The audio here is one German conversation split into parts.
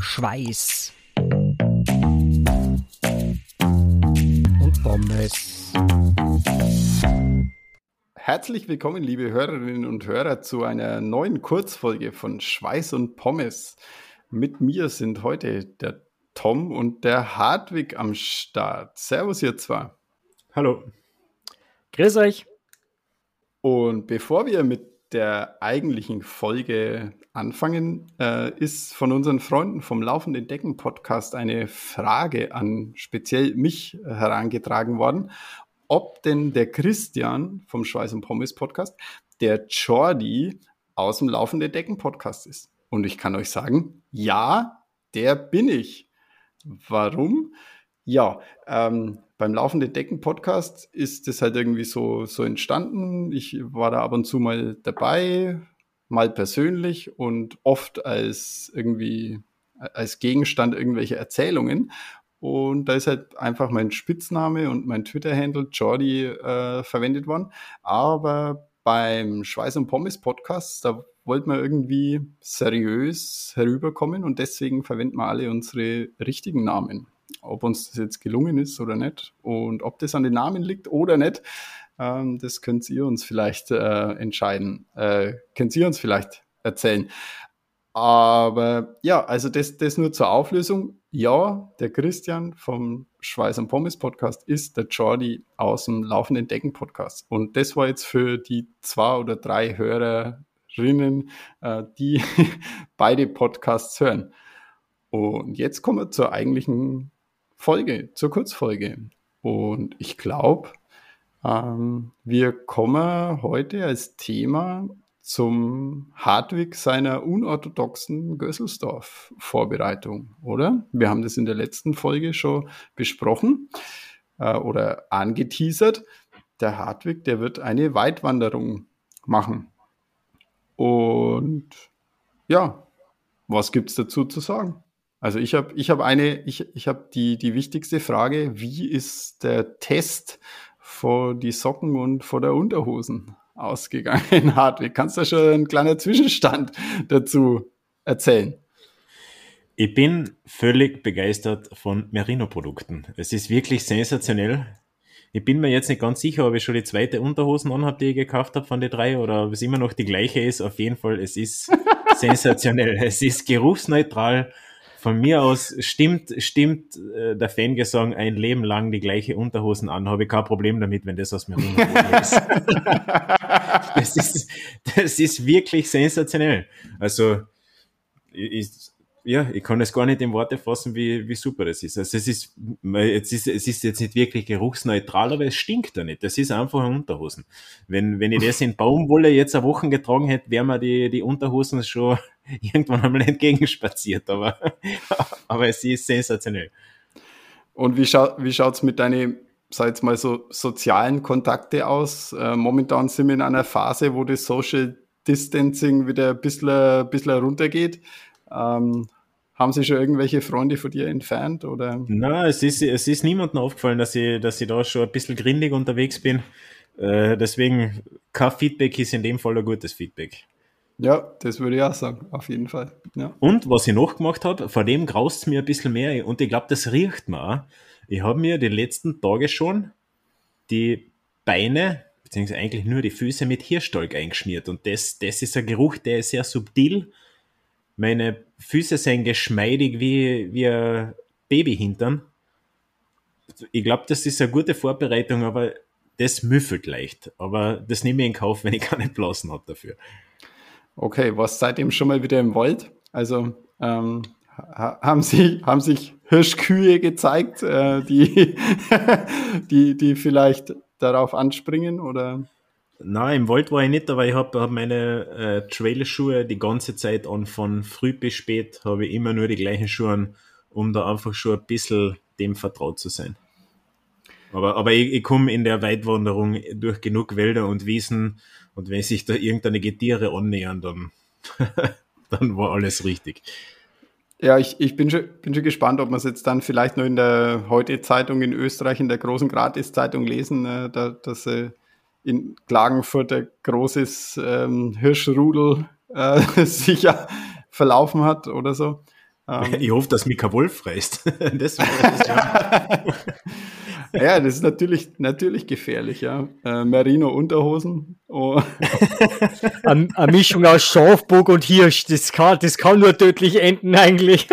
Schweiß und Pommes. Herzlich willkommen, liebe Hörerinnen und Hörer, zu einer neuen Kurzfolge von Schweiß und Pommes. Mit mir sind heute der Tom und der Hartwig am Start. Servus, ihr zwei. Hallo. Grüß euch. Und bevor wir mit der eigentlichen Folge anfangen, äh, ist von unseren Freunden vom Laufenden Decken Podcast eine Frage an speziell mich herangetragen worden, ob denn der Christian vom Schweiß und Pommes Podcast der Jordi aus dem Laufenden Decken Podcast ist. Und ich kann euch sagen, ja, der bin ich. Warum? Ja, ähm, beim Laufenden Decken Podcast ist das halt irgendwie so, so entstanden. Ich war da ab und zu mal dabei, mal persönlich und oft als irgendwie als Gegenstand irgendwelche Erzählungen. Und da ist halt einfach mein Spitzname und mein Twitter-Handle Jordi äh, verwendet worden. Aber beim Schweiß und Pommes Podcast, da wollten wir irgendwie seriös herüberkommen und deswegen verwenden wir alle unsere richtigen Namen. Ob uns das jetzt gelungen ist oder nicht und ob das an den Namen liegt oder nicht, ähm, das könnt ihr uns vielleicht äh, entscheiden. Äh, könnt ihr uns vielleicht erzählen. Aber ja, also das, das nur zur Auflösung. Ja, der Christian vom Schweiß und Pommes Podcast ist der Jordi aus dem Laufenden Decken Podcast. Und das war jetzt für die zwei oder drei Hörerinnen, äh, die beide Podcasts hören. Und jetzt kommen wir zur eigentlichen Folge, zur Kurzfolge. Und ich glaube, ähm, wir kommen heute als Thema zum Hartwig seiner unorthodoxen Gösselsdorf-Vorbereitung, oder? Wir haben das in der letzten Folge schon besprochen äh, oder angeteasert. Der Hartwig, der wird eine Weitwanderung machen. Und ja, was gibt es dazu zu sagen? Also ich habe ich hab eine, ich, ich habe die, die wichtigste Frage, wie ist der Test vor die Socken und vor der Unterhosen ausgegangen, Hartwig. Kannst du schon einen kleinen Zwischenstand dazu erzählen? Ich bin völlig begeistert von Merino-Produkten. Es ist wirklich sensationell. Ich bin mir jetzt nicht ganz sicher, ob ich schon die zweite Unterhosen anhabe, die ich gekauft habe von den drei, oder ob es immer noch die gleiche ist. Auf jeden Fall, es ist sensationell. Es ist geruchsneutral von mir aus stimmt, stimmt äh, der Fangesang ein Leben lang die gleiche Unterhosen an, habe ich kein Problem damit, wenn das aus mir ist. das ist. Das ist wirklich sensationell. Also, ich, ja, ich kann es gar nicht in Worte fassen, wie, wie super das ist. Also es ist, es ist, es ist jetzt nicht wirklich geruchsneutral, aber es stinkt da nicht. Das ist einfach ein Unterhosen. Wenn, wenn ich das in Baumwolle jetzt eine Woche getragen hätte, wären mir die, die Unterhosen schon irgendwann einmal entgegenspaziert, aber, aber es ist sensationell. Und wie, schau, wie schaut es mit deinen, sag jetzt mal so, sozialen Kontakte aus? Äh, momentan sind wir in einer Phase, wo das Social Distancing wieder ein bisschen, bisschen runtergeht. Ähm, haben Sie schon irgendwelche Freunde von dir entfernt? Oder? Na, es ist, es ist niemandem aufgefallen, dass ich, dass ich da schon ein bisschen grindig unterwegs bin. Äh, deswegen, kein Feedback ist in dem Fall ein gutes Feedback. Ja, das würde ich auch sagen, auf jeden Fall. Ja. Und was ich noch gemacht habe, vor dem graust es mir ein bisschen mehr und ich glaube, das riecht mir auch. Ich habe mir die letzten Tage schon die Beine, beziehungsweise eigentlich nur die Füße mit Hirschstalk eingeschmiert und das, das ist ein Geruch, der ist sehr subtil. Meine Füße sind geschmeidig wie, wie ein Babyhintern. Ich glaube, das ist eine gute Vorbereitung, aber das müffelt leicht. Aber das nehme ich in Kauf, wenn ich keine Blasen habe dafür. Okay, was seitdem schon mal wieder im Wald? Also ähm, haben, Sie, haben sich Hirschkühe gezeigt, äh, die, die, die vielleicht darauf anspringen oder? Nein, im Wald war ich nicht, aber ich habe hab meine äh, Trailschuhe die ganze Zeit an, von früh bis spät habe ich immer nur die gleichen Schuhe an, um da einfach schon ein bisschen dem vertraut zu sein. Aber, aber ich, ich komme in der Weitwanderung durch genug Wälder und Wiesen und wenn sich da irgendeine Getiere annähern, dann, dann war alles richtig. Ja, ich, ich bin, schon, bin schon gespannt, ob wir es jetzt dann vielleicht noch in der Heute-Zeitung in Österreich, in der großen Gratis-Zeitung lesen, äh, da, dass äh, in Klagenfurt ein großes ähm, Hirschrudel äh, sich ja verlaufen hat oder so. Ähm, ich hoffe, dass Mika Wolf reist. das, das ja. ja, das ist natürlich, natürlich gefährlich, ja. Äh, Merino Unterhosen. Oh. Eine, eine Mischung aus Schafburg und Hirsch, das kann, das kann nur tödlich enden eigentlich.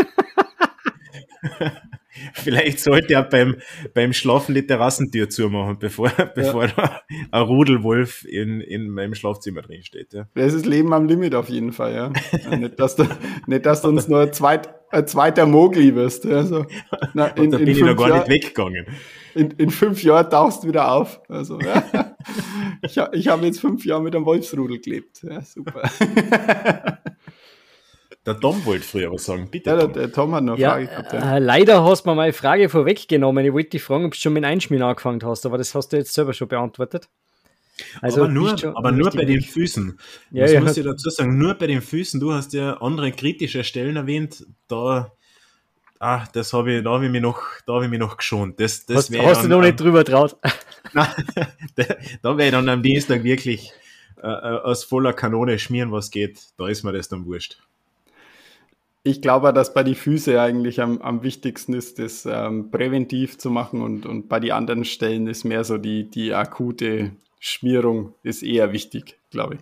Vielleicht sollte er beim, beim Schlafen die Terrassentür zumachen, bevor, ja. bevor da ein Rudelwolf in, in meinem Schlafzimmer drin steht. Ja. Das ist Leben am Limit auf jeden Fall, ja. nicht, dass du, nicht, dass du uns nur ein, zweit, ein zweiter Mogli wirst. Also, na, in, da bin ich noch gar Jahr, nicht weggegangen. In, in fünf Jahren tauchst du wieder auf. Also, ja. ich, ich habe jetzt fünf Jahre mit einem Wolfsrudel gelebt. Ja, super. Der Tom wollte früher was sagen, bitte. Ja, der, der Tom hat noch eine ja, Frage gehabt. Ja. Äh, leider hast du mir meine Frage vorweggenommen. Ich wollte dich fragen, ob du schon mit Einschmieren angefangen hast, aber das hast du jetzt selber schon beantwortet. Also aber nur, aber nur bei den Füßen. Ja, das ja. muss ich dazu sagen, nur bei den Füßen. Du hast ja andere kritische Stellen erwähnt. Da, ah, das habe ich, da habe ich mich noch, da habe ich mich noch geschont. Das, das hast, hast dann, du noch nicht drüber traut? da, da werde ich dann am Dienstag wirklich äh, äh, aus voller Kanone schmieren, was geht. Da ist mir das dann wurscht ich glaube, dass bei die Füße eigentlich am, am wichtigsten ist, das ähm, präventiv zu machen und, und bei den anderen Stellen ist mehr so die, die akute Schmierung ist eher wichtig, glaube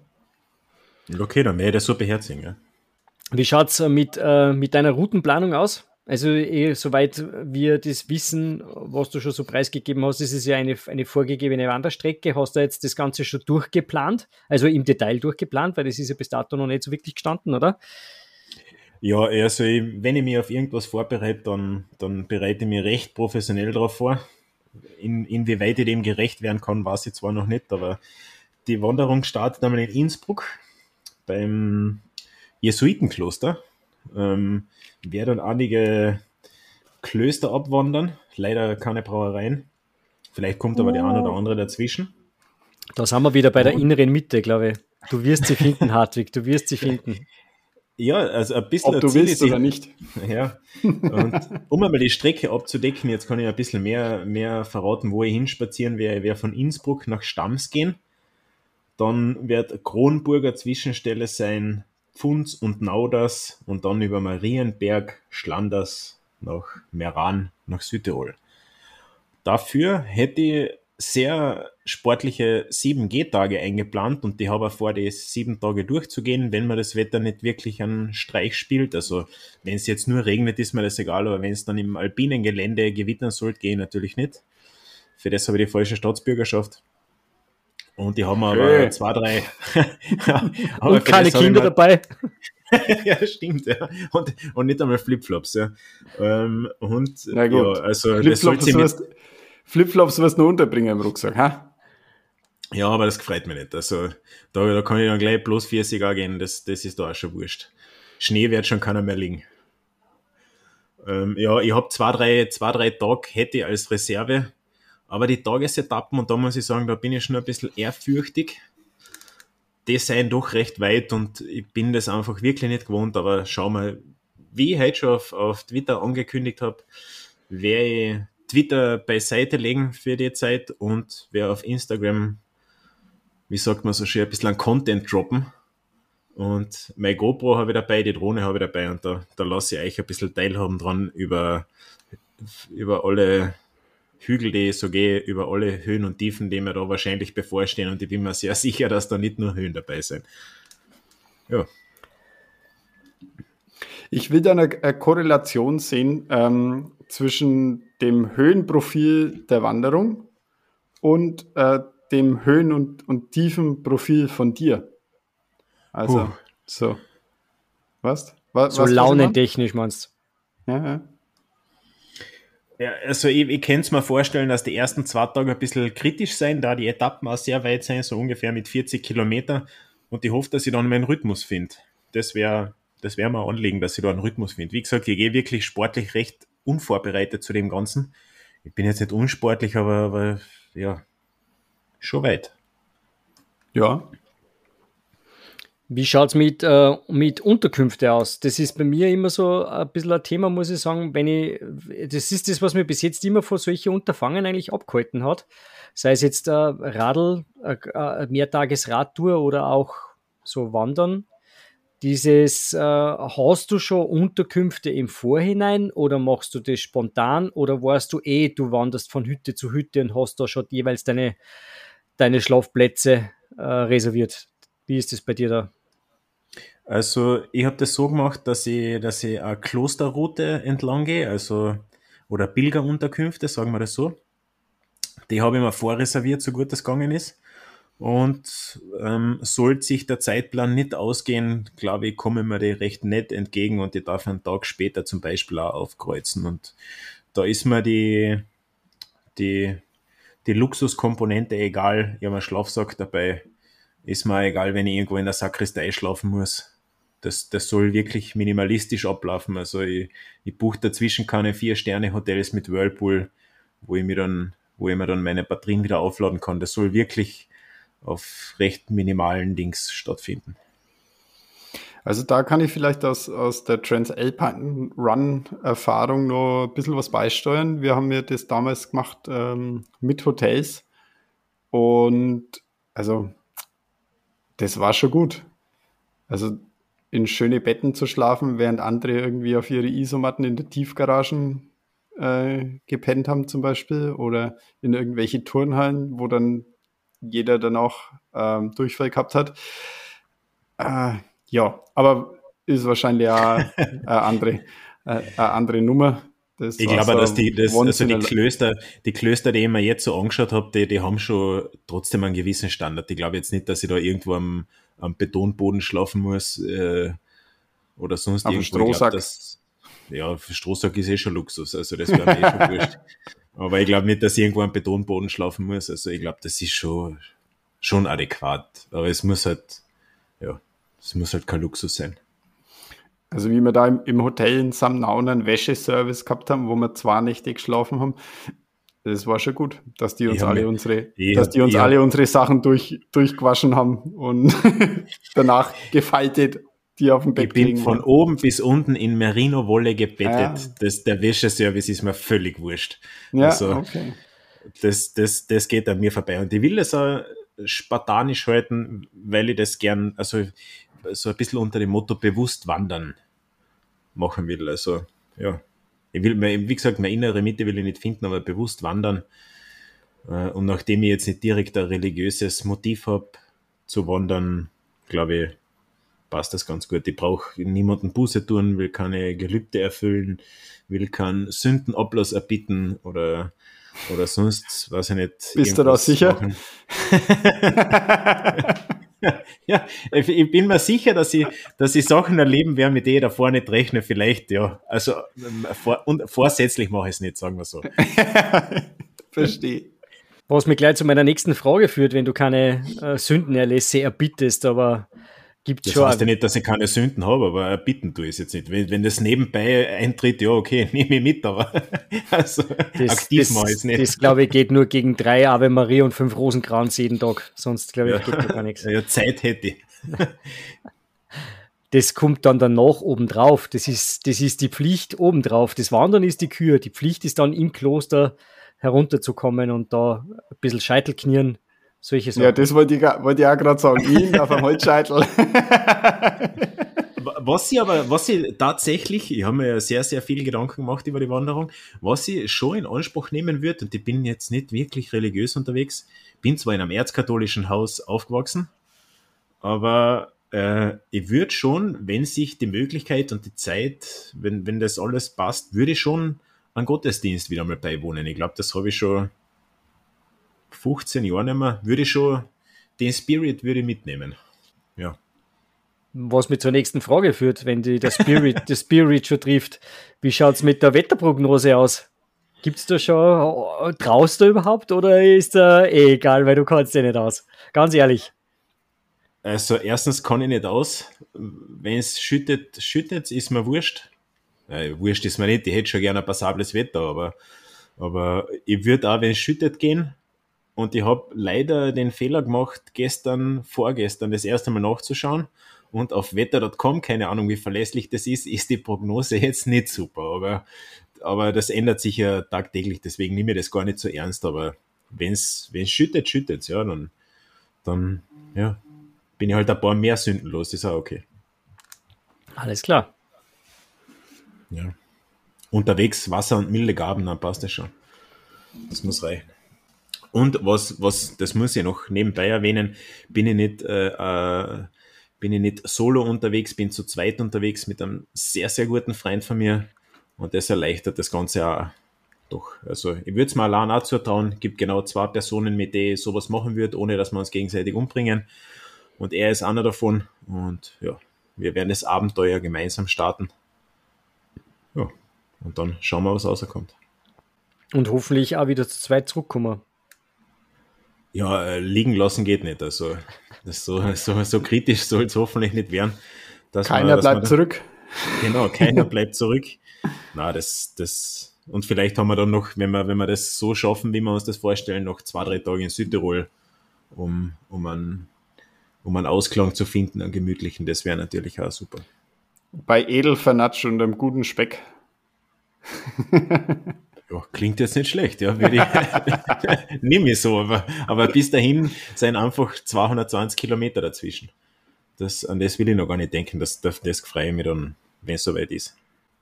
ich. Okay, dann werde ich das so beherzigen. Ja. Wie schaut es mit, äh, mit deiner Routenplanung aus? Also, eh, soweit wir das wissen, was du schon so preisgegeben hast, ist es ja eine, eine vorgegebene Wanderstrecke. Hast du jetzt das Ganze schon durchgeplant? Also im Detail durchgeplant, weil das ist ja bis dato noch nicht so wirklich gestanden, oder? Ja, also ich, wenn ich mich auf irgendwas vorbereite, dann, dann bereite ich mich recht professionell darauf vor. In, inwieweit ich dem gerecht werden kann, weiß ich zwar noch nicht, aber die Wanderung startet einmal in Innsbruck beim Jesuitenkloster. Ähm, werde dann einige Klöster abwandern, leider keine Brauereien. Vielleicht kommt aber oh. der eine oder andere dazwischen. Da sind wir wieder bei der inneren Mitte, glaube ich. Du wirst sie finden, Hartwig, du wirst sie finden. Ja, also ein bisschen. Ob du willst oder nicht. Ja. Und um einmal die Strecke abzudecken, jetzt kann ich ein bisschen mehr, mehr verraten, wo ich hinspazieren werde. Ich werde von Innsbruck nach Stams gehen. Dann wird Kronburger Zwischenstelle sein, Pfunds und Nauders und dann über Marienberg, Schlanders nach Meran, nach Südtirol. Dafür hätte ich sehr sportliche 7G-Tage eingeplant und die habe vor, die sieben Tage durchzugehen, wenn man das Wetter nicht wirklich einen Streich spielt. Also wenn es jetzt nur regnet, ist mir das egal, aber wenn es dann im alpinen Gelände gewittern sollte, gehe ich natürlich nicht. Für das habe ich die falsche Staatsbürgerschaft. Und die haben aber hey. zwei, drei. und keine Kinder dabei. ja, stimmt, ja. Und, und nicht einmal Flipflops, ja. Ähm, und ja, also Flipflops, das sollte mit, Flipflops wirst du unterbringen im Rucksack, ha? Ja, aber das gefreut mich nicht. Also da, da kann ich dann gleich bloß 40 gehen, das, das ist da auch schon wurscht. Schnee wird schon keiner mehr liegen. Ähm, ja, ich habe zwei drei, zwei, drei Tage hätte ich als Reserve, aber die Tagesetappen, und da muss ich sagen, da bin ich schon ein bisschen ehrfürchtig. Die seien doch recht weit und ich bin das einfach wirklich nicht gewohnt, aber schau mal, wie ich heute schon auf, auf Twitter angekündigt habe, werde ich Twitter beiseite legen für die Zeit und wer auf Instagram, wie sagt man so schön, ein bisschen Content droppen. Und mein GoPro habe ich dabei, die Drohne habe ich dabei und da, da lasse ich euch ein bisschen teilhaben dran über, über alle Hügel, die ich so gehe, über alle Höhen und Tiefen, die mir da wahrscheinlich bevorstehen und ich bin mir sehr sicher, dass da nicht nur Höhen dabei sind. Ja. Ich will da eine, eine Korrelation sehen ähm, zwischen dem Höhenprofil der Wanderung und äh, dem Höhen- und, und Tiefenprofil von dir. Also, uh. so. Was? was so launentechnisch meinst du? Ja, ja. Ja, also ich, ich kann es mir vorstellen, dass die ersten zwei Tage ein bisschen kritisch sein, da die Etappen auch sehr weit sind, so ungefähr mit 40 Kilometer. Und ich hoffe, dass ich dann meinen Rhythmus finde. Das wäre das wäre mir anlegen, dass ich da einen Rhythmus finde. Wie gesagt, ich gehe wirklich sportlich recht unvorbereitet zu dem Ganzen. Ich bin jetzt nicht unsportlich, aber, aber ja, schon weit. Ja. Wie schaut es mit, äh, mit Unterkünfte aus? Das ist bei mir immer so ein bisschen ein Thema, muss ich sagen. Wenn ich, das ist das, was mir bis jetzt immer vor solchen Unterfangen eigentlich abgehalten hat. Sei es jetzt ein Radl, eine Mehrtagesradtour oder auch so Wandern Dieses, äh, hast du schon Unterkünfte im Vorhinein oder machst du das spontan oder weißt du eh, du wanderst von Hütte zu Hütte und hast da schon jeweils deine, deine Schlafplätze äh, reserviert? Wie ist das bei dir da? Also ich habe das so gemacht, dass ich, dass ich eine Klosterroute entlang gehe, also oder Pilgerunterkünfte, sagen wir das so. Die habe ich mir vorreserviert, so gut das gegangen ist. Und ähm, sollte sich der Zeitplan nicht ausgehen, glaube ich, kommen mir die recht nett entgegen und ich darf einen Tag später zum Beispiel auch aufkreuzen. Und da ist mir die, die, die Luxuskomponente egal. Ich habe einen Schlafsack dabei. Ist mir egal, wenn ich irgendwo in der Sakristei schlafen muss. Das, das soll wirklich minimalistisch ablaufen. Also ich, ich buche dazwischen keine Vier-Sterne-Hotels mit Whirlpool, wo ich mir dann, wo ich mir dann meine Batterien wieder aufladen kann. Das soll wirklich auf recht minimalen Dings stattfinden. Also da kann ich vielleicht aus, aus der Transalpine Run Erfahrung noch ein bisschen was beisteuern. Wir haben ja das damals gemacht ähm, mit Hotels und also das war schon gut. Also in schöne Betten zu schlafen, während andere irgendwie auf ihre Isomatten in der Tiefgaragen äh, gepennt haben zum Beispiel oder in irgendwelche Turnhallen, wo dann jeder dann auch ähm, Durchfall gehabt hat. Äh, ja, aber ist wahrscheinlich auch eine andere, äh, eine andere Nummer. Das ich glaube, dass die, das, also die Klöster, die Klöster, die ich mir jetzt so angeschaut habe, die, die haben schon trotzdem einen gewissen Standard. Ich glaube jetzt nicht, dass ich da irgendwo am, am Betonboden schlafen muss äh, oder sonst Auf irgendwo. Strohsack. Glaub, dass, ja, Strohsack ist eh schon Luxus, also das wäre mir eh schon wurscht. Aber ich glaube nicht, dass ich irgendwo am Betonboden schlafen muss. Also ich glaube, das ist schon, schon adäquat. Aber es muss halt, ja, es muss halt kein Luxus sein. Also wie wir da im, im Hotel in Samnaun einen Wäscheservice gehabt haben, wo wir zwei Nächte geschlafen haben, das war schon gut, dass die uns alle mir, unsere, ich, dass die uns alle unsere Sachen durch, durchgewaschen haben und danach gefaltet die auf dem Bett Ich bin kriegen, von oben bis unten in Merino-Wolle gebettet. Ja. Das, der Wäscheservice ist mir völlig wurscht. Ja, also, okay. das, das, das geht an mir vorbei. Und ich will das auch spartanisch halten, weil ich das gern, also so ein bisschen unter dem Motto bewusst wandern machen will. Also, ja. Ich will, wie gesagt, meine innere Mitte will ich nicht finden, aber bewusst wandern. Äh, und nachdem ich jetzt nicht direkt ein religiöses Motiv habe, zu wandern, glaube ich, passt das ganz gut. Ich brauche niemanden Buße tun, will keine Gelübde erfüllen, will keinen Sündenablass erbitten oder, oder sonst, weiß ich nicht. Bist du da sicher? ja, ich bin mir sicher, dass ich, dass ich Sachen erleben werde, mit denen ich davor nicht rechne, vielleicht, ja. Also vor, und vorsätzlich mache ich es nicht, sagen wir so. Verstehe. Was mich gleich zu meiner nächsten Frage führt, wenn du keine äh, Sündenerlässe erbittest, aber Gibt das schon. heißt ja nicht, dass ich keine Sünden habe, aber bitten tue ich es jetzt nicht. Wenn, wenn das nebenbei eintritt, ja, okay, nehme ich mit, aber also, das, aktiv mache ich es nicht. Das, glaube ich, geht nur gegen drei Ave Maria und fünf Rosenkranz jeden Tag. Sonst, glaube ich, ja. geht gar nichts. Ja, Zeit hätte ich. das kommt dann danach obendrauf. Das ist, das ist die Pflicht obendrauf. Das Wandern ist die Kür. Die Pflicht ist dann im Kloster herunterzukommen und da ein bisschen Scheitelknien solche Sachen. Ja, das wollte ich, wollte ich auch gerade sagen. Ihn auf dem Holzscheitel. was ich aber, was ich tatsächlich, ich habe mir ja sehr, sehr viel Gedanken gemacht über die Wanderung, was ich schon in Anspruch nehmen würde, und ich bin jetzt nicht wirklich religiös unterwegs, bin zwar in einem erzkatholischen Haus aufgewachsen, aber äh, ich würde schon, wenn sich die Möglichkeit und die Zeit, wenn, wenn das alles passt, würde ich schon einen Gottesdienst wieder mal beiwohnen. Ich glaube, das habe ich schon 15 Jahren nicht mehr, würde ich schon, den Spirit würde ich mitnehmen. Ja. Was mich zur nächsten Frage führt, wenn die der Spirit, der Spirit schon trifft. Wie schaut es mit der Wetterprognose aus? Gibt es da schon, traust du überhaupt oder ist da eh egal, weil du kannst ja nicht aus? Ganz ehrlich. Also erstens kann ich nicht aus. Wenn es schüttet, schüttet ist mir wurscht. Äh, wurscht ist mir nicht, ich hätte schon gerne ein passables Wetter, aber, aber ich würde auch, wenn es schüttet, gehen. Und ich habe leider den Fehler gemacht, gestern, vorgestern das erste Mal nachzuschauen. Und auf wetter.com, keine Ahnung, wie verlässlich das ist, ist die Prognose jetzt nicht super. Aber, aber das ändert sich ja tagtäglich, deswegen nehme ich das gar nicht so ernst. Aber wenn es schüttet, schüttet ja, dann, dann ja, bin ich halt ein paar mehr Sünden los, ist auch okay. Alles klar. Ja. Unterwegs Wasser und milde Gaben, dann passt das schon. Das muss reichen. Und was, was, das muss ich noch nebenbei erwähnen, bin ich nicht, äh, äh, bin ich nicht solo unterwegs, bin zu zweit unterwegs mit einem sehr, sehr guten Freund von mir. Und das erleichtert das Ganze auch doch. Also ich würde es mal allein auch zutrauen, gibt genau zwei Personen, mit denen ich sowas machen würde, ohne dass wir uns gegenseitig umbringen. Und er ist einer davon. Und ja, wir werden das Abenteuer gemeinsam starten. Ja, und dann schauen wir, was rauskommt. Und hoffentlich auch wieder zu zweit zurückkommen. Ja, äh, liegen lassen geht nicht. Also das so, so, so kritisch soll es hoffentlich nicht werden. keiner man, bleibt man, zurück. Genau, keiner bleibt zurück. Na, das, das, und vielleicht haben wir dann noch, wenn wir, wenn wir das so schaffen, wie wir uns das vorstellen, noch zwei, drei Tage in Südtirol, um, um, einen, um einen Ausklang zu finden, einen gemütlichen. Das wäre natürlich auch super. Bei Edelvernatsch und einem guten Speck. Ja, klingt jetzt nicht schlecht, ja, würde ich, nehme ich so, aber, aber bis dahin sind einfach 220 Kilometer dazwischen. Das, an das will ich noch gar nicht denken, das, das, das freue ich mich dann, wenn es soweit ist.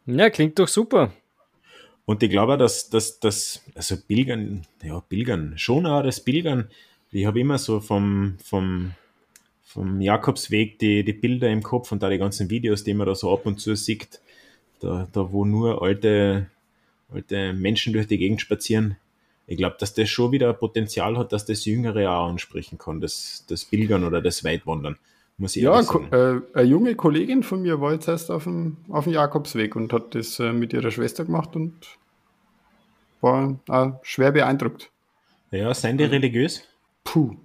Ja, klingt doch super. Und ich glaube, dass, dass, dass also Pilgern, ja, Pilgern, schon auch das Pilgern, ich habe immer so vom, vom, vom Jakobsweg die, die Bilder im Kopf und da die ganzen Videos, die man da so ab und zu sieht, da, da wo nur alte, alte Menschen durch die Gegend spazieren. Ich glaube, dass das schon wieder Potenzial hat, dass das Jüngere auch ansprechen kann, das, das Pilgern oder das Weitwandern. Muss ich ja, äh, eine junge Kollegin von mir war jetzt erst auf dem, auf dem Jakobsweg und hat das äh, mit ihrer Schwester gemacht und war äh, schwer beeindruckt. Ja, seien die religiös? Puh,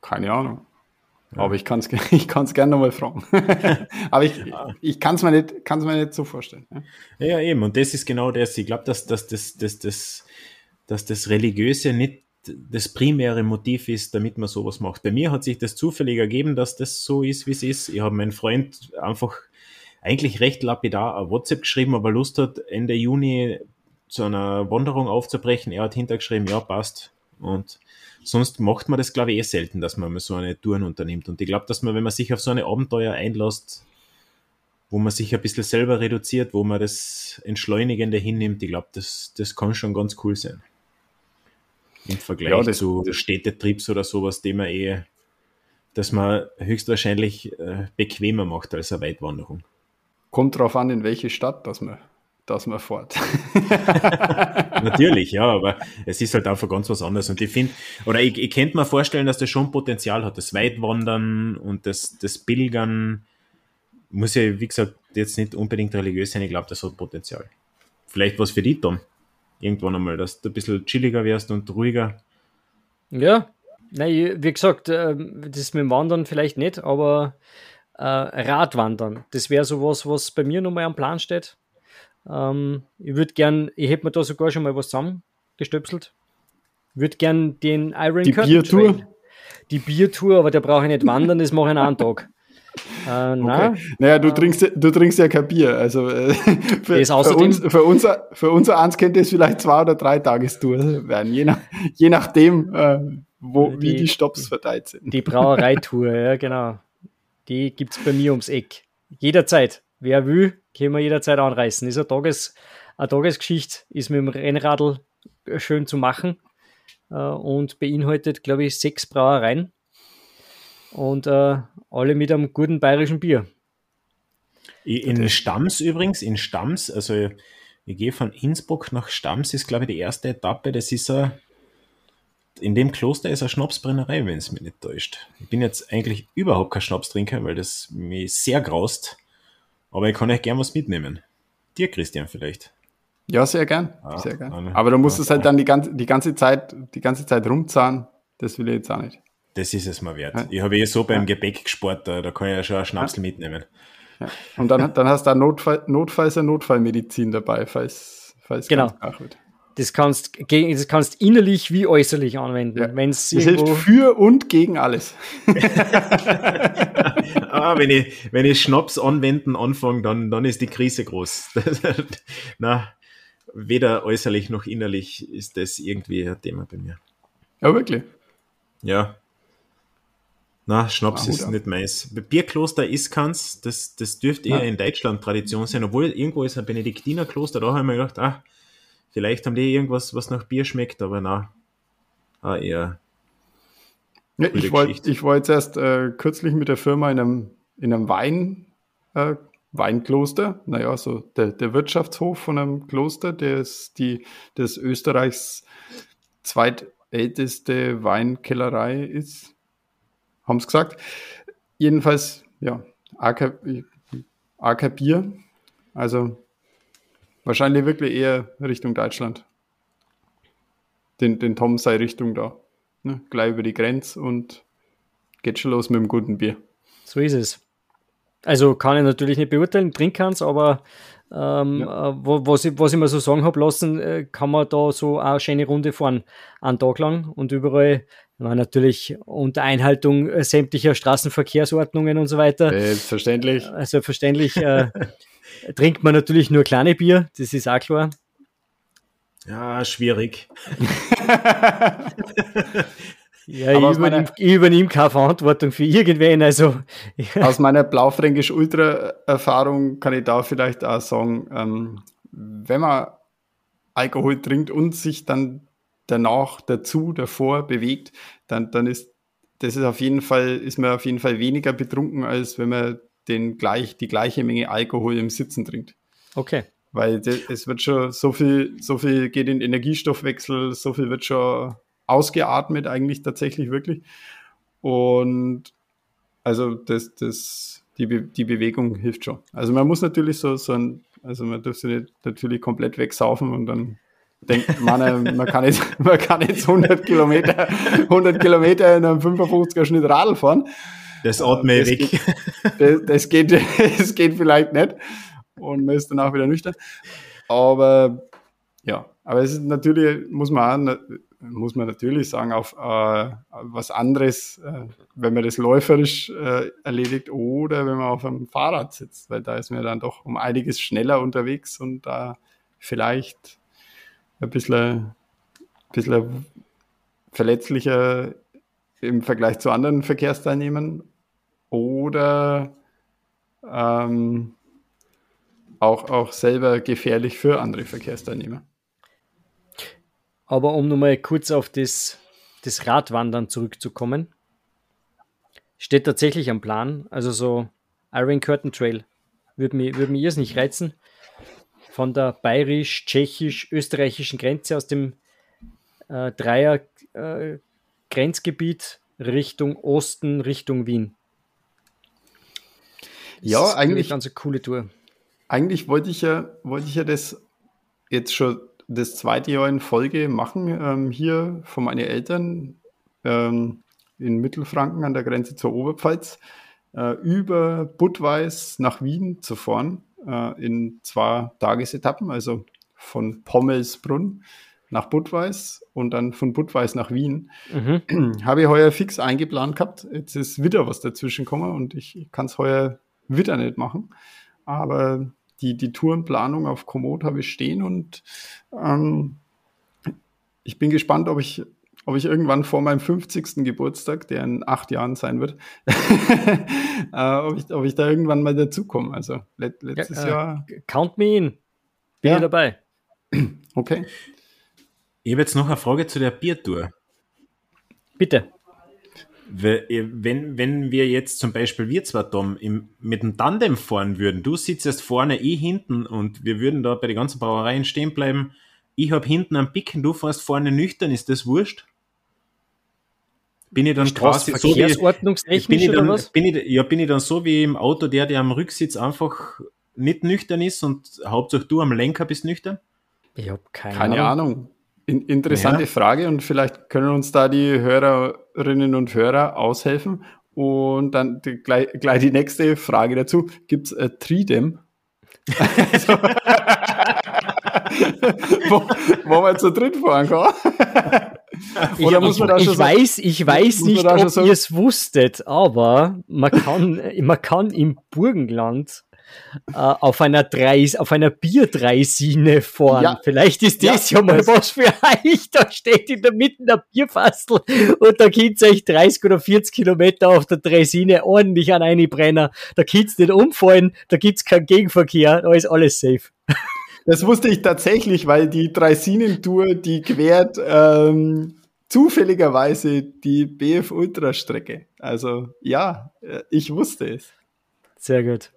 keine Ahnung. Ja. Aber ich kann es ich kann's gerne nochmal fragen. Aber ich, ich kann es mir, nicht, mir nicht so vorstellen. Ja. ja, eben. Und das ist genau das. Ich glaube, dass, dass, dass, dass, dass, dass das Religiöse nicht das primäre Motiv ist, damit man sowas macht. Bei mir hat sich das zufällig ergeben, dass das so ist, wie es ist. Ich habe meinen Freund einfach eigentlich recht lapidar ein WhatsApp geschrieben, aber Lust hat, Ende Juni zu einer Wanderung aufzubrechen. Er hat hintergeschrieben, ja, passt. Und sonst macht man das, glaube ich, eh selten, dass man mal so eine Touren unternimmt. Und ich glaube, dass man, wenn man sich auf so eine Abenteuer einlässt, wo man sich ein bisschen selber reduziert, wo man das Entschleunigende hinnimmt, ich glaube, das, das kann schon ganz cool sein. Im Vergleich ja, zu Städtetrips oder sowas, die man eh, dass man höchstwahrscheinlich äh, bequemer macht als eine Weitwanderung. Kommt drauf an, in welche Stadt dass man dass man fährt. Natürlich, ja, aber es ist halt einfach ganz was anderes. Und ich finde, oder ich, ich könnte mir vorstellen, dass das schon Potenzial hat. Das Weitwandern und das, das Pilgern muss ja, wie gesagt, jetzt nicht unbedingt religiös sein. Ich glaube, das hat Potenzial. Vielleicht was für dich, Tom. Irgendwann einmal, dass du ein bisschen chilliger wärst und ruhiger. Ja, nein, wie gesagt, ähm, das mit dem Wandern vielleicht nicht, aber äh, Radwandern, das wäre sowas, was bei mir nochmal am Plan steht ähm, ich würde gern, ich hätte mir da sogar schon mal was zusammengestöpselt. Würde gern den Iron Die Biertour? Die Biertour, aber da brauche ich nicht wandern, das mache ich einen Tag. Äh, na, okay. Naja, du, äh, trinkst, du trinkst ja kein Bier. Also äh, für, für, uns, für, unser, für unser eins könnte es vielleicht zwei oder drei Tagestour werden, je, nach, je nachdem, äh, wo, die, wie die Stops verteilt sind. Die Brauereitour, ja genau. Die gibt es bei mir ums Eck. Jederzeit. Wer will, können wir jederzeit anreißen. Ist eine, Tages, eine Tagesgeschichte, ist mit dem Rennradl schön zu machen äh, und beinhaltet, glaube ich, sechs Brauereien und äh, alle mit einem guten bayerischen Bier. In Stams übrigens, in Stams, also ich gehe von Innsbruck nach Stams, ist glaube ich die erste Etappe, das ist ein, in dem Kloster ist eine Schnapsbrennerei, wenn es mich nicht täuscht. Ich bin jetzt eigentlich überhaupt kein Schnapstrinker, weil das mich sehr graust. Aber ich kann euch gern was mitnehmen. Dir, Christian, vielleicht. Ja, sehr gern. Ah, sehr gern. Eine, Aber du musst es halt dann die ganze, die ganze Zeit, die ganze Zeit rumzahlen. Das will ich jetzt auch nicht. Das ist es mal wert. Ja. Ich habe eh so beim ja. Gepäck gespart, da, da kann ich ja schon einen Schnapsel ja. mitnehmen. Und dann, dann hast du Notfall, notfalls eine Notfallmedizin dabei, falls, falls genau. ganz wird. Das kannst, das kannst innerlich wie äußerlich anwenden. Ja. Wenn's das hilft für und gegen alles. ah, wenn, ich, wenn ich Schnaps anwenden anfange, dann, dann ist die Krise groß. Na, weder äußerlich noch innerlich ist das irgendwie ein Thema bei mir. Ja, wirklich. Ja. Na, Schnaps ah, ist nicht meins. Bierkloster ist keins, das, das dürfte eher in Deutschland Tradition sein, obwohl irgendwo ist ein Benediktinerkloster, da habe ich mir gedacht, ah, vielleicht haben die irgendwas, was nach Bier schmeckt, aber na, ah, eher. Ja, ich, wollte, ich war jetzt erst äh, kürzlich mit der Firma in einem, in einem Wein, äh, Weinkloster, naja, so der, der Wirtschaftshof von einem Kloster, der ist die, das Österreichs zweitälteste Weinkellerei ist haben es gesagt. Jedenfalls, ja, AK, AK Bier. Also wahrscheinlich wirklich eher Richtung Deutschland. Den, den Tom sei Richtung da. Ne? Gleich über die Grenze und geht schon los mit dem guten Bier. So ist es. Also kann ich natürlich nicht beurteilen, trinken es, aber ähm, ja. äh, was, ich, was ich mir so sagen habe lassen, äh, kann man da so eine schöne Runde fahren, einen Tag lang und überall war natürlich unter Einhaltung äh, sämtlicher Straßenverkehrsordnungen und so weiter. Selbstverständlich. Äh, selbstverständlich trinkt man natürlich nur kleine Bier, das ist auch klar. Ja, schwierig. ja, ich übernehme, ich übernehme keine Verantwortung für irgendwen. Also, Aus meiner Blaufränkisch Ultra-Erfahrung kann ich da vielleicht auch sagen, ähm, wenn man Alkohol trinkt und sich dann danach, dazu, davor bewegt, dann, dann ist das ist auf jeden Fall, ist man auf jeden Fall weniger betrunken, als wenn man den gleich, die gleiche Menge Alkohol im Sitzen trinkt. Okay. Weil das, es wird schon so viel, so viel geht in Energiestoffwechsel, so viel wird schon ausgeatmet, eigentlich tatsächlich wirklich. Und also das, das, die, Be die Bewegung hilft schon. Also man muss natürlich so, so ein, also man dürfte nicht natürlich komplett wegsaufen und dann denkt man, man kann jetzt, man kann jetzt 100 Kilometer, 100 Kilometer in einem 55er Schnitt Radl fahren. Das atme das weg. Geht, das, das, geht, das geht vielleicht nicht. Und man ist danach wieder nüchtern. Aber, ja, aber es ist natürlich, muss man auch, muss man natürlich sagen, auf äh, was anderes, äh, wenn man das läuferisch äh, erledigt oder wenn man auf einem Fahrrad sitzt, weil da ist man dann doch um einiges schneller unterwegs und da vielleicht ein bisschen, ein bisschen verletzlicher im Vergleich zu anderen Verkehrsteilnehmern oder ähm, auch, auch selber gefährlich für andere Verkehrsteilnehmer. Aber um nochmal kurz auf das, das Radwandern zurückzukommen, steht tatsächlich am Plan, also so Iron Curtain Trail würde mich, würd mich nicht reizen von der bayerisch-tschechisch-österreichischen Grenze aus dem äh, Dreier äh, Grenzgebiet Richtung Osten, Richtung Wien. Ja, eigentlich eine ganz coole Tour. Eigentlich wollte ich ja, wollte ich ja das jetzt schon das zweite Jahr in Folge machen, ähm, hier von meinen Eltern ähm, in Mittelfranken an der Grenze zur Oberpfalz, äh, über Budweis nach Wien zu fahren äh, in zwei Tagesetappen, also von Pommelsbrunn nach Budweis und dann von Budweis nach Wien. Mhm. Habe ich heuer fix eingeplant gehabt. Jetzt ist wieder was dazwischen gekommen und ich kann es heuer wieder nicht machen. Aber die, die Tourenplanung auf Komoot habe ich stehen und ähm, ich bin gespannt, ob ich ob ich irgendwann vor meinem 50. Geburtstag, der in acht Jahren sein wird, äh, ob, ich, ob ich da irgendwann mal dazukomme. Also let, letztes ja, äh, Jahr. Count me in. Bin ja. dabei. Okay. Ich habe jetzt noch eine Frage zu der Biertour. Bitte. Wenn, wenn wir jetzt zum Beispiel wir zwei Tom im, mit dem Tandem fahren würden, du sitzt erst vorne, ich hinten und wir würden da bei den ganzen Brauereien stehen bleiben, ich habe hinten am Picken, du fährst vorne nüchtern, ist das wurscht? bin ich dann quasi so wie, bin ich dann, Bin ich, ja, bin ich dann so wie im Auto, der, der am Rücksitz einfach nicht nüchtern ist und hauptsächlich du am Lenker bist nüchtern? Ich habe keine, keine Ahnung. Ahnung. In, interessante ja. Frage und vielleicht können uns da die Hörerinnen und Hörer aushelfen. Und dann die, gleich, gleich die nächste Frage dazu. Gibt es äh, Tridem? also, wo, wo man zu dritt fahren kann? Oder ich, muss man da schon ich weiß, ich weiß nicht, ob ihr es wusstet, aber man kann, man kann im Burgenland äh, auf einer drei, auf einer Bierdreisine fahren. Ja. Vielleicht ist das ja, ja mal was für euch. Da steht in der Mitte der Bierfastel und da könnt ihr euch 30 oder 40 Kilometer auf der Dreisine ordentlich an eine Brenner. Da könnt ihr nicht umfallen, da gibt's keinen Gegenverkehr, da ist alles safe. Das wusste ich tatsächlich, weil die Dreisinentour, die quert ähm, zufälligerweise die BF Ultra Strecke. Also ja, äh, ich wusste es. Sehr gut.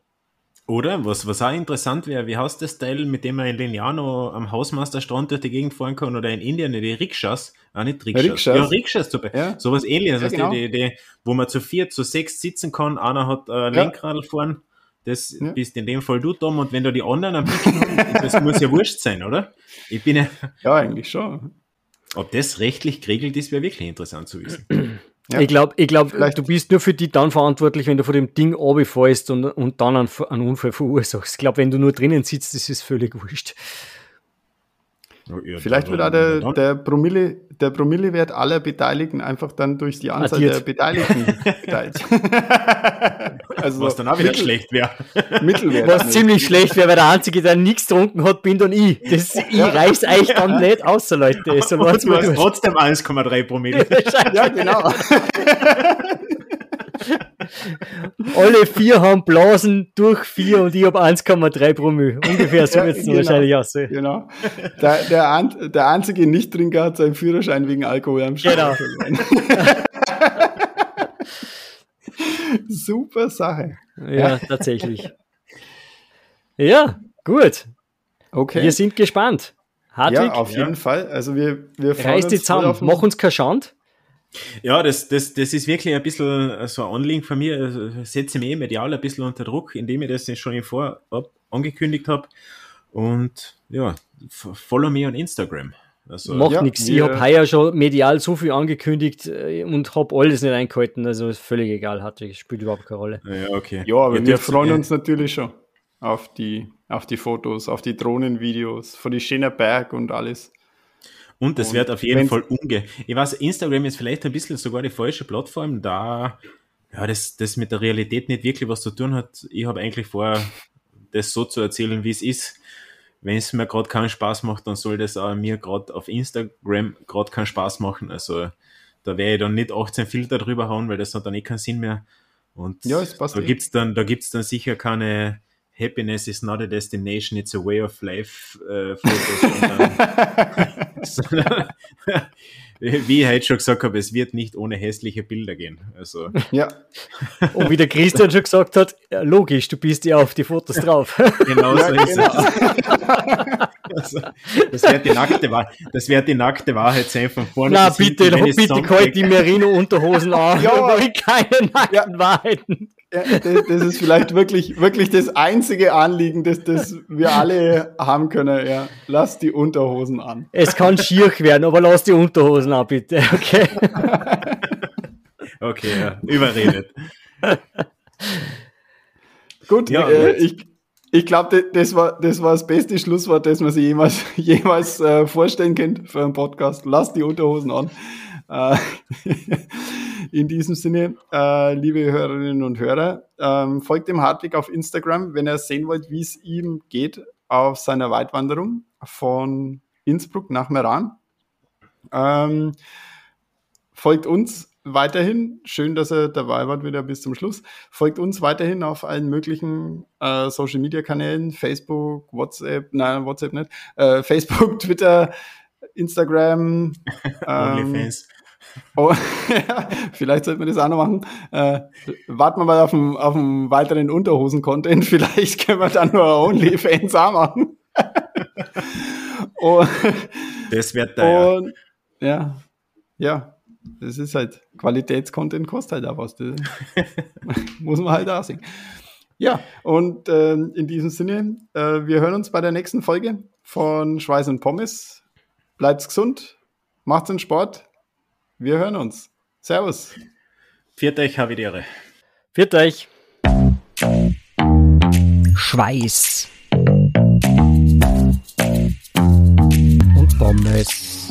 Oder, was, was auch interessant wäre, wie heißt das Teil, mit dem man in Lignano am Hausmeisterstrand durch die Gegend fahren kann oder in Indien die Rikschas, ah nicht Rikschas, Rikschas. ja Rikschas, super. Ja. sowas ähnliches, ja, genau. die, die, wo man zu vier, zu sechs sitzen kann, einer hat ein ja. Lenkrad vorn, das ja. bist in dem Fall du, Tom, und wenn du die anderen am das muss ja wurscht sein, oder? Ich bin ja... Ja, eigentlich schon. Ob das rechtlich geregelt ist, wäre wirklich interessant zu wissen. Ja. Ich glaube, ich glaub, du bist nur für die dann verantwortlich, wenn du vor dem Ding runterfällst und, und dann einen, einen Unfall verursachst. Ich glaube, wenn du nur drinnen sitzt, das ist völlig wurscht. Ja, Vielleicht wird auch der, der, Promille, der Promillewert aller Beteiligten einfach dann durch die Anzahl Addiert. der Beteiligten geteilt. also Was dann auch wieder Mittel, schlecht wäre. Mittelwert. Was ziemlich schlecht wäre, weil der Einzige, der nichts getrunken hat, bin dann ich. Das, ich ja. reiß euch dann nicht außer Leute. So du hast trotzdem 1,3 Promille. ja, genau. Alle vier haben Blasen durch vier und ich habe 1,3 Promille. Ungefähr so wird es genau, wahrscheinlich aussehen. Genau. Der, der, An der einzige Nichttrinker hat seinen Führerschein wegen Alkohol am Start. Genau. Super Sache. Ja, tatsächlich. Ja, gut. Okay. Wir sind gespannt. Hartwig? Ja, auf jeden ja. Fall. Also wir, wir Reiß die zusammen, mach uns keinen Schand. Ja, das, das, das ist wirklich ein bisschen so ein Anliegen von mir. Also, setze mich eh medial ein bisschen unter Druck, indem ich das schon im Vorab angekündigt habe. Und ja, follow me on Instagram. Also, Macht ja, nichts. Ich habe heuer schon medial so viel angekündigt äh, und habe alles nicht eingehalten. Also ist völlig egal, hat spielt überhaupt keine Rolle. Ja, okay. Ja, aber ja, wir freuen uns natürlich schon auf die, auf die Fotos, auf die Drohnenvideos von die schönen Berg und alles. Und es wird auf jeden Fall umge. Ich weiß, Instagram ist vielleicht ein bisschen sogar die falsche Plattform, da ja, das, das mit der Realität nicht wirklich was zu tun hat. Ich habe eigentlich vor, das so zu erzählen, wie es ist. Wenn es mir gerade keinen Spaß macht, dann soll das auch mir gerade auf Instagram gerade keinen Spaß machen. Also da werde ich dann nicht 18 Filter drüber hauen, weil das hat dann eh keinen Sinn mehr. Und ja, da eh. gibt's dann, da gibt's dann sicher keine, Happiness is not a destination, it's a way of life äh, Fotos. wie ich heute schon gesagt habe, es wird nicht ohne hässliche Bilder gehen. Also. Ja. Und wie der Christian schon gesagt hat, logisch, du bist ja auf die Fotos drauf. Genau so ja, ist genau. es. Also, das wird die nackte Wahrheit, das wird die nackte Wahrheit sein von vorne. Na bitte, hinten, bitte kalt die Merino-Unterhosen an. Ja, keine nackten ja. Wahrheiten. Ja, das, das, ist vielleicht wirklich, wirklich das einzige Anliegen, das, das wir alle haben können. Ja, lass die Unterhosen an. Es kann schier werden, aber lass die Unterhosen an, bitte. Okay. okay, ja. überredet. Gut, ja, äh, ich, ich glaube, das war, das war das beste Schlusswort, das man sich jemals, jemals äh, vorstellen könnte für einen Podcast. Lass die Unterhosen an. Äh, in diesem Sinne, äh, liebe Hörerinnen und Hörer, ähm, folgt dem Hartwig auf Instagram, wenn ihr sehen wollt, wie es ihm geht auf seiner Weitwanderung von Innsbruck nach Meran. Ähm, folgt uns weiterhin. Schön, dass ihr dabei wart wieder bis zum Schluss. Folgt uns weiterhin auf allen möglichen äh, Social Media Kanälen, Facebook, WhatsApp, nein, WhatsApp nicht, äh, Facebook, Twitter, Instagram, ähm, Oh, vielleicht sollte man das auch noch machen. Äh, warten wir mal auf einen, auf einen weiteren Unterhosen-Content. Vielleicht können wir dann nur OnlyFans auch machen. und, das wird da. Und, ja. ja, das ist halt Qualitätscontent kostet halt auch was. Das muss man halt auch sehen. Ja, und äh, in diesem Sinne, äh, wir hören uns bei der nächsten Folge von Schweiß und Pommes. Bleibt's gesund, macht's einen Sport wir hören uns. Servus. Viert euch, Havidere. Viert euch. Schweiß. Und Pommes.